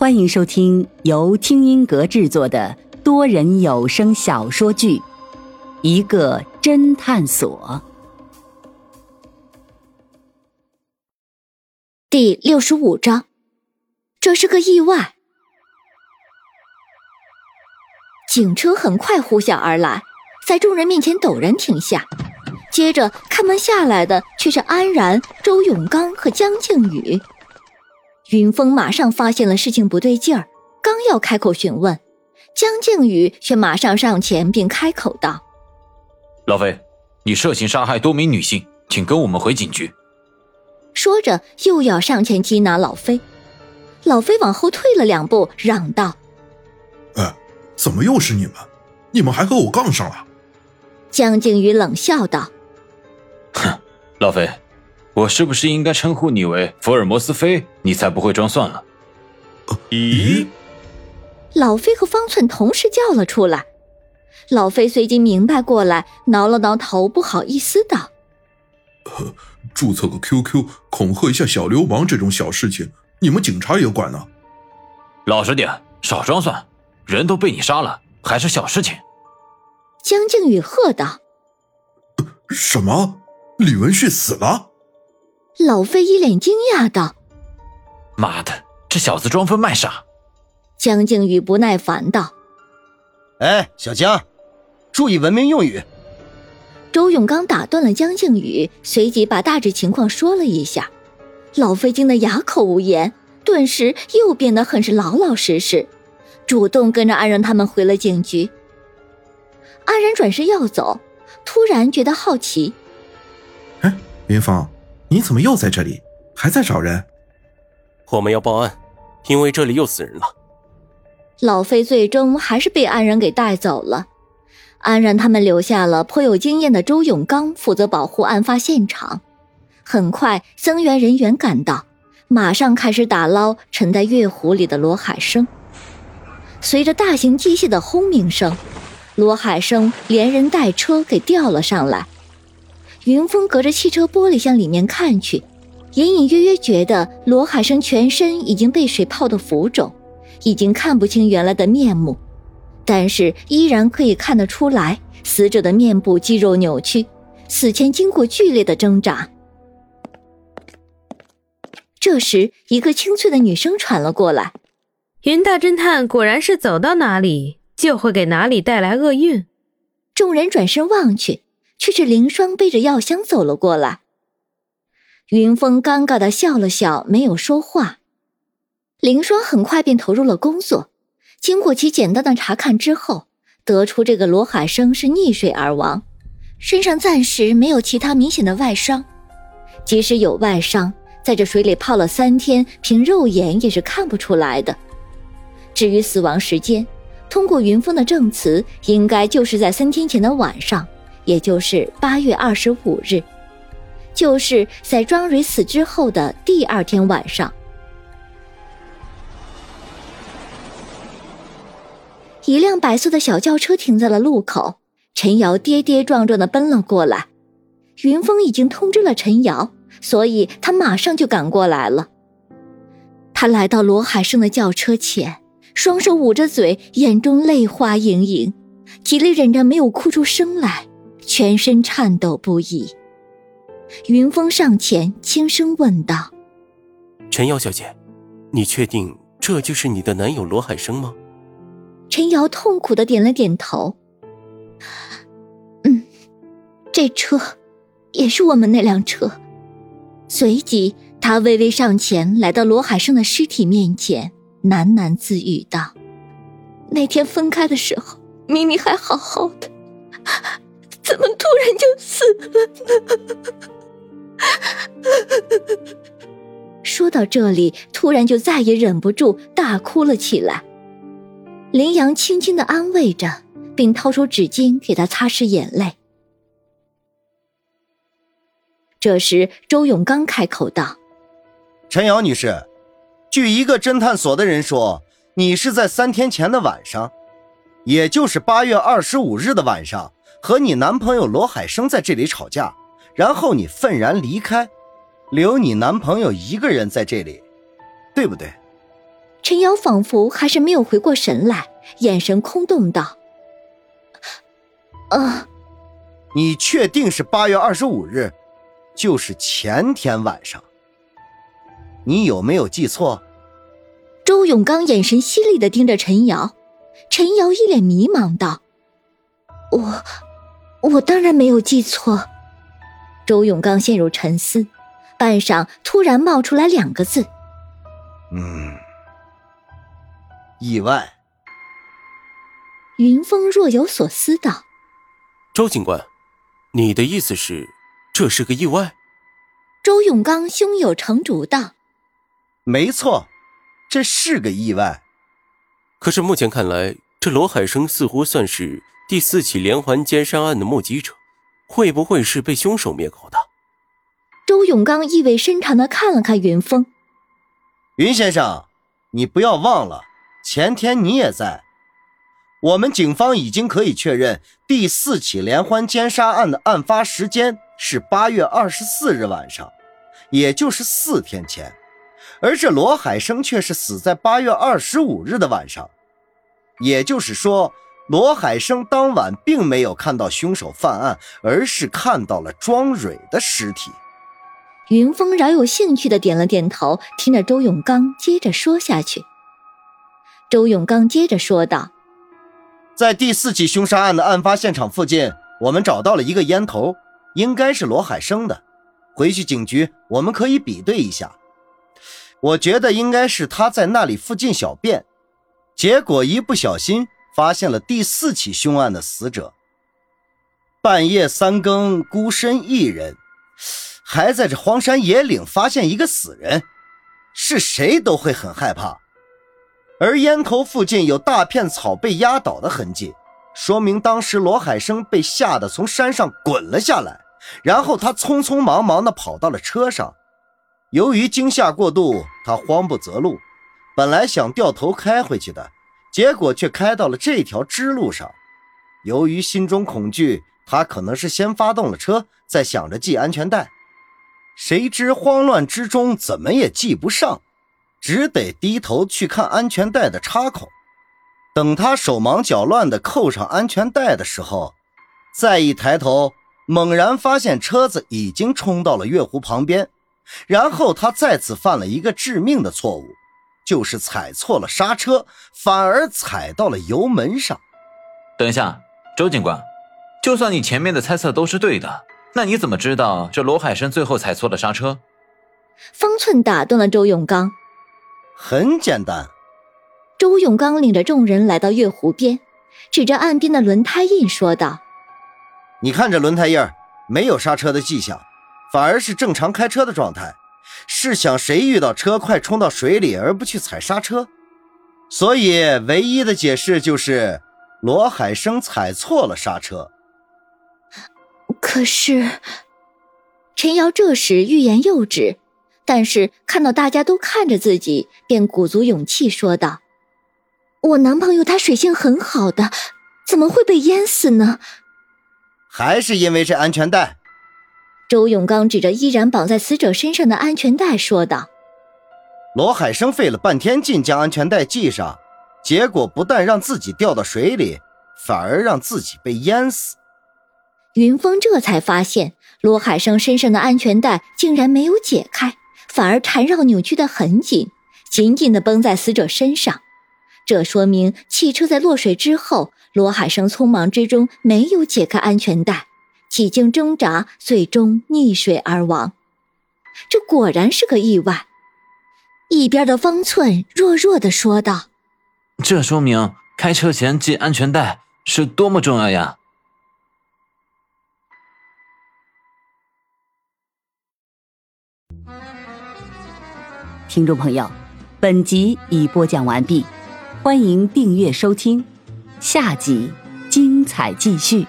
欢迎收听由听音阁制作的多人有声小说剧《一个侦探所》第六十五章。这是个意外。警车很快呼啸而来，在众人面前陡然停下。接着开门下来的却是安然、周永刚和江靖宇。云峰马上发现了事情不对劲儿，刚要开口询问，江靖宇却马上上前并开口道：“老飞，你涉嫌杀害多名女性，请跟我们回警局。”说着又要上前缉拿老飞，老飞往后退了两步，嚷道：“哎，怎么又是你们？你们还和我杠上了？”江靖宇冷笑道：“哼，老飞。”我是不是应该称呼你为福尔摩斯飞，你才不会装蒜了？咦！老飞和方寸同时叫了出来。老飞随即明白过来，挠了挠头，不好意思道：“注册个 QQ 恐吓一下小流氓这种小事情，你们警察也管呢？”老实点，少装蒜！人都被你杀了，还是小事情。江靖宇喝道：“什么？李文旭死了？”老费一脸惊讶道：“妈的，这小子装疯卖傻！”江靖宇不耐烦道：“哎，小江，注意文明用语。”周永刚打断了江靖宇，随即把大致情况说了一下。老费惊得哑口无言，顿时又变得很是老老实实，主动跟着安然他们回了警局。安然转身要走，突然觉得好奇：“哎，云峰。”你怎么又在这里？还在找人？我们要报案，因为这里又死人了。老费最终还是被安然给带走了。安然他们留下了颇有经验的周永刚负责保护案发现场。很快，增援人员赶到，马上开始打捞沉在月湖里的罗海生。随着大型机械的轰鸣声，罗海生连人带车给吊了上来。云峰隔着汽车玻璃向里面看去，隐隐约约觉得罗海生全身已经被水泡得浮肿，已经看不清原来的面目，但是依然可以看得出来，死者的面部肌肉扭曲，死前经过剧烈的挣扎。这时，一个清脆的女声传了过来：“云大侦探果然是走到哪里就会给哪里带来厄运。”众人转身望去。却是凌霜背着药箱走了过来。云峰尴尬的笑了笑，没有说话。凌霜很快便投入了工作。经过其简单的查看之后，得出这个罗海生是溺水而亡，身上暂时没有其他明显的外伤。即使有外伤，在这水里泡了三天，凭肉眼也是看不出来的。至于死亡时间，通过云峰的证词，应该就是在三天前的晚上。也就是八月二十五日，就是在庄蕊死之后的第二天晚上，一辆白色的小轿车停在了路口。陈瑶跌跌撞撞的奔了过来，云峰已经通知了陈瑶，所以他马上就赶过来了。他来到罗海生的轿车前，双手捂着嘴，眼中泪花盈盈，极力忍着没有哭出声来。全身颤抖不已。云峰上前轻声问道：“陈瑶小姐，你确定这就是你的男友罗海生吗？”陈瑶痛苦的点了点头：“嗯，这车也是我们那辆车。”随即，他微微上前，来到罗海生的尸体面前，喃喃自语道：“那天分开的时候，明明还好好的。”怎么突然就死了？说到这里，突然就再也忍不住大哭了起来。林阳轻轻的安慰着，并掏出纸巾给他擦拭眼泪。这时，周永刚开口道：“陈瑶女士，据一个侦探所的人说，你是在三天前的晚上，也就是八月二十五日的晚上。”和你男朋友罗海生在这里吵架，然后你愤然离开，留你男朋友一个人在这里，对不对？陈瑶仿佛还是没有回过神来，眼神空洞道：“啊，你确定是八月二十五日，就是前天晚上？你有没有记错？”周永刚眼神犀利的盯着陈瑶，陈瑶一脸迷茫道：“我，我当然没有记错。”周永刚陷入沉思，半晌突然冒出来两个字：“嗯，意外。”云峰若有所思道：“周警官，你的意思是这是个意外？”周永刚胸有成竹道：“没错。”这是个意外，可是目前看来，这罗海生似乎算是第四起连环奸杀案的目击者，会不会是被凶手灭口的？周永刚意味深长的看了看云峰，云先生，你不要忘了，前天你也在。我们警方已经可以确认，第四起连环奸杀案的案发时间是八月二十四日晚上，也就是四天前。而这罗海生却是死在八月二十五日的晚上，也就是说，罗海生当晚并没有看到凶手犯案，而是看到了庄蕊的尸体。云峰饶有兴趣的点了点头，听着周永刚接着说下去。周永刚接着说道：“在第四起凶杀案的案发现场附近，我们找到了一个烟头，应该是罗海生的。回去警局，我们可以比对一下。”我觉得应该是他在那里附近小便，结果一不小心发现了第四起凶案的死者。半夜三更孤身一人，还在这荒山野岭发现一个死人，是谁都会很害怕。而烟头附近有大片草被压倒的痕迹，说明当时罗海生被吓得从山上滚了下来，然后他匆匆忙忙地跑到了车上。由于惊吓过度，他慌不择路，本来想掉头开回去的，结果却开到了这条支路上。由于心中恐惧，他可能是先发动了车，再想着系安全带，谁知慌乱之中怎么也系不上，只得低头去看安全带的插孔。等他手忙脚乱地扣上安全带的时候，再一抬头，猛然发现车子已经冲到了月湖旁边。然后他再次犯了一个致命的错误，就是踩错了刹车，反而踩到了油门上。等一下，周警官，就算你前面的猜测都是对的，那你怎么知道这罗海生最后踩错了刹车？方寸打断了周永刚。很简单。周永刚领着众人来到月湖边，指着岸边的轮胎印说道：“你看这轮胎印没有刹车的迹象。”反而是正常开车的状态，试想谁遇到车快冲到水里而不去踩刹车？所以唯一的解释就是罗海生踩错了刹车。可是陈瑶这时欲言又止，但是看到大家都看着自己，便鼓足勇气说道：“我男朋友他水性很好的，怎么会被淹死呢？还是因为这安全带。”周永刚指着依然绑在死者身上的安全带说道：“罗海生费了半天劲将安全带系上，结果不但让自己掉到水里，反而让自己被淹死。”云峰这才发现，罗海生身上的安全带竟然没有解开，反而缠绕扭曲的很紧，紧紧的绷在死者身上。这说明汽车在落水之后，罗海生匆忙之中没有解开安全带。几经挣扎，最终溺水而亡。这果然是个意外。一边的方寸弱弱的说道：“这说明开车前系安全带是多么重要呀！”听众朋友，本集已播讲完毕，欢迎订阅收听，下集精彩继续。